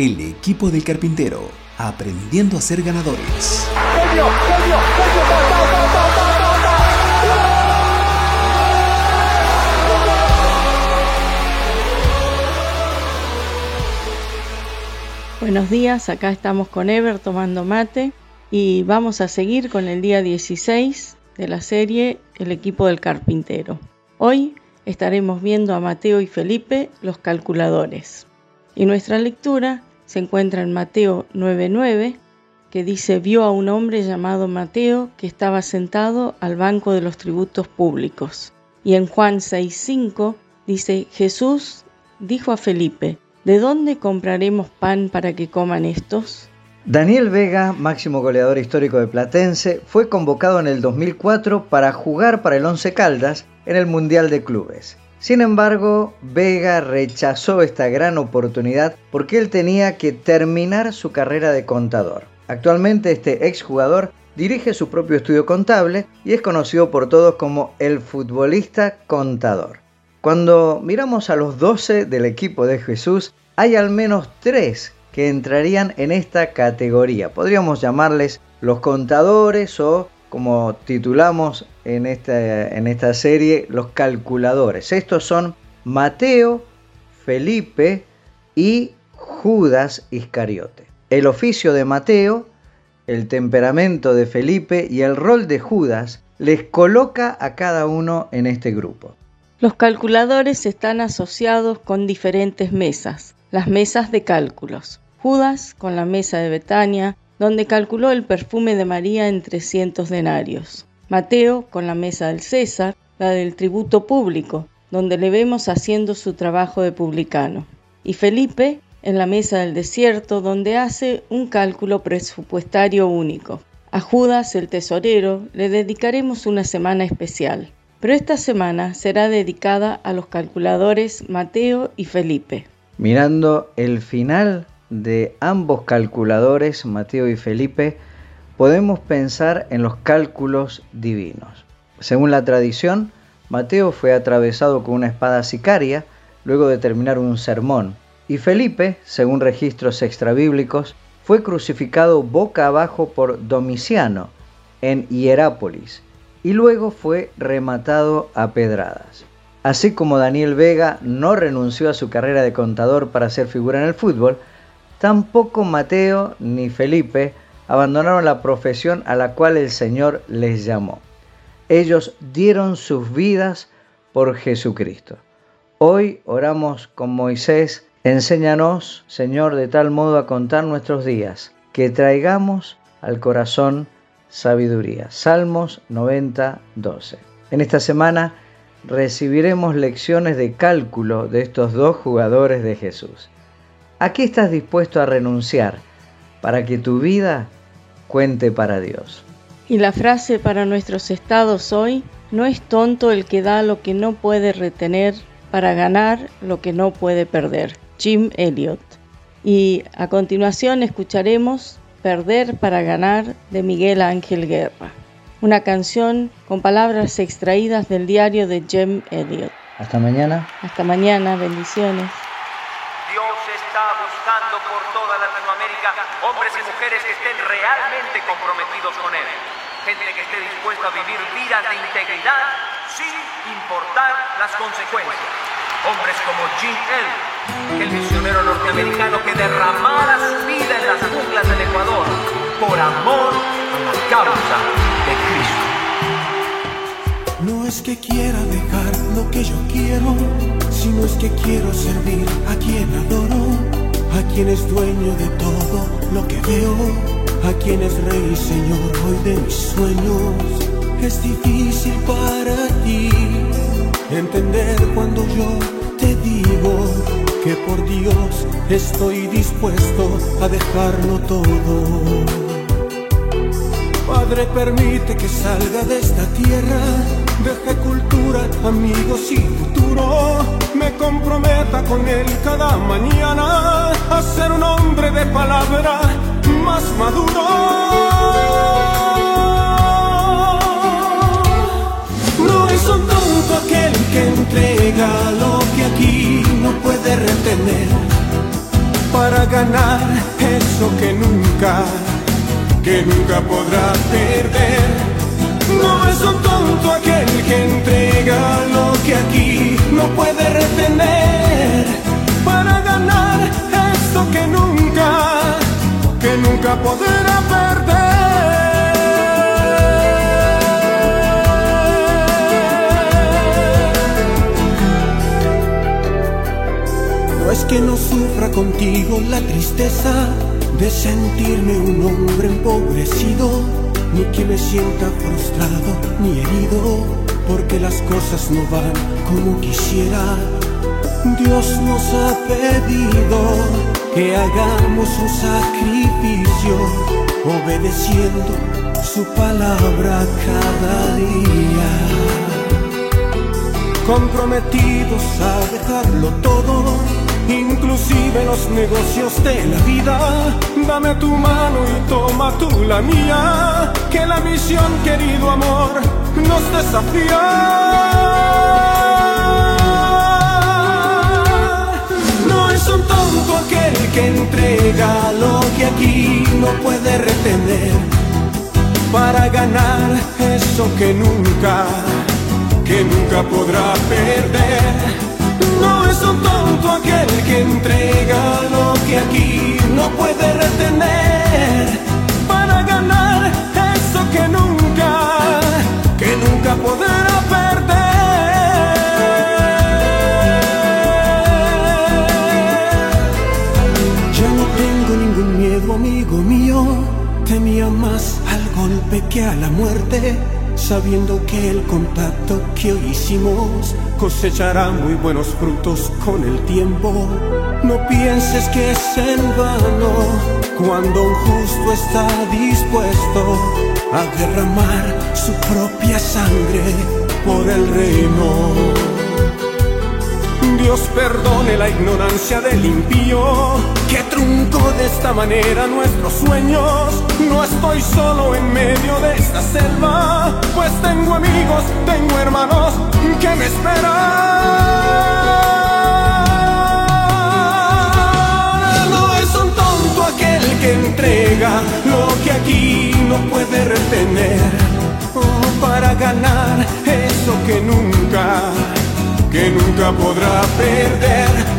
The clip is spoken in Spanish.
El equipo del carpintero, aprendiendo a ser ganadores. Buenos días, acá estamos con Ever tomando mate y vamos a seguir con el día 16 de la serie El equipo del carpintero. Hoy estaremos viendo a Mateo y Felipe los calculadores. Y nuestra lectura se encuentra en Mateo 9:9, que dice, vio a un hombre llamado Mateo que estaba sentado al banco de los tributos públicos. Y en Juan 6:5 dice, Jesús dijo a Felipe, ¿de dónde compraremos pan para que coman estos? Daniel Vega, máximo goleador histórico de Platense, fue convocado en el 2004 para jugar para el Once Caldas en el Mundial de Clubes. Sin embargo, Vega rechazó esta gran oportunidad porque él tenía que terminar su carrera de contador. Actualmente este exjugador dirige su propio estudio contable y es conocido por todos como el futbolista contador. Cuando miramos a los 12 del equipo de Jesús, hay al menos 3 que entrarían en esta categoría. Podríamos llamarles los contadores o, como titulamos en esta, serie, los calculadores. Estos son Mateo, Felipe y Judas Iscariote. El oficio de Mateo, el temperamento de Felipe y el rol de Judas les coloca a cada uno en este grupo. Los calculadores están asociados con diferentes mesas, las mesas de cálculos. Judas con la mesa de Betania, donde calculó el perfume de María en 300 denarios. Mateo con la mesa del César, la del tributo público, donde le vemos haciendo su trabajo de publicano. Y Felipe en la mesa del desierto, donde hace un cálculo presupuestario único. A Judas, el tesorero, le dedicaremos una semana especial, pero esta semana será dedicada a los calculadores Mateo y Felipe. Mirando el final de ambos calculadores, Mateo y Felipe, podemos pensar en los cálculos divinos. Según la tradición, Mateo fue atravesado con una espada sicaria luego de terminar un sermón, y Felipe, según registros extrabíblicos, fue crucificado boca abajo por Domiciano en Hierápolis y luego fue rematado a pedradas. Así como Daniel Vega no renunció a su carrera de contador para ser figura en el fútbol, tampoco Mateo ni Felipe abandonaron la profesión a la cual el Señor les llamó. Ellos dieron sus vidas por Jesucristo. Hoy oramos con Moisés, enséñanos, Señor, de tal modo a contar nuestros días, que traigamos al corazón sabiduría. Salmos 90, 12. En esta semana recibiremos lecciones de cálculo de estos dos jugadores de Jesús. ¿A qué estás dispuesto a renunciar para que tu vida cuente para Dios? Y la frase para nuestros estados hoy, no es tonto el que da lo que no puede retener para ganar lo que no puede perder. Jim Elliot. Y a continuación escucharemos Perder para ganar de Miguel Ángel Guerra una canción con palabras extraídas del diario de Jem Elliot. Hasta mañana. Hasta mañana, bendiciones. Buscando por toda Latinoamérica hombres y mujeres que estén realmente comprometidos con Él. Gente que esté dispuesta a vivir vidas de integridad sin importar las consecuencias. Hombres como Jim Elliot, el misionero norteamericano que derramara su vida en las junglas del Ecuador por amor a la causa no es que quiera dejar lo que yo quiero, sino es que quiero servir a quien adoro, a quien es dueño de todo lo que veo, a quien es rey y señor hoy de mis sueños. Es difícil para ti entender cuando yo te digo que por Dios estoy dispuesto a dejarlo todo. Padre, permite que salga de esta tierra, deje cultura, amigos y futuro. Me comprometa con él cada mañana a ser un hombre de palabra más maduro. No es un tonto aquel que entrega lo que aquí no puede retener para ganar eso que nunca que nunca podrá perder. No es un tonto aquel que entrega lo que aquí no puede retener para ganar esto que nunca, que nunca podrá perder. No es que no sufra contigo la tristeza de sentirme un hombre empobrecido, ni que me sienta frustrado ni herido, porque las cosas no van como quisiera. Dios nos ha pedido que hagamos un sacrificio, obedeciendo su palabra cada día. Comprometidos a dejarlo todo inclusive los negocios de la vida. Dame tu mano y toma tú la mía, que la misión, querido amor, nos desafía. No es un tonto aquel que entrega lo que aquí no puede retener para ganar eso que nunca, que nunca podrá perder no es un tonto aquel que entrega lo que aquí no puede retener para ganar eso que nunca, que nunca podrá perder. Ya no tengo ningún miedo, amigo mío, temía más al golpe que a la muerte sabiendo que el contacto que hoy hicimos cosechará muy buenos frutos con el tiempo. No pienses que es en vano cuando un justo está dispuesto a derramar su propia sangre por el reino. Dios perdone la ignorancia del impío que truncó de esta manera nuestros sueños. No estoy solo en medio de esta selva, pues tengo amigos, tengo hermanos que me esperan. No es un tonto aquel que entrega lo que aquí no puede retener oh, para ganar nunca podrá perder.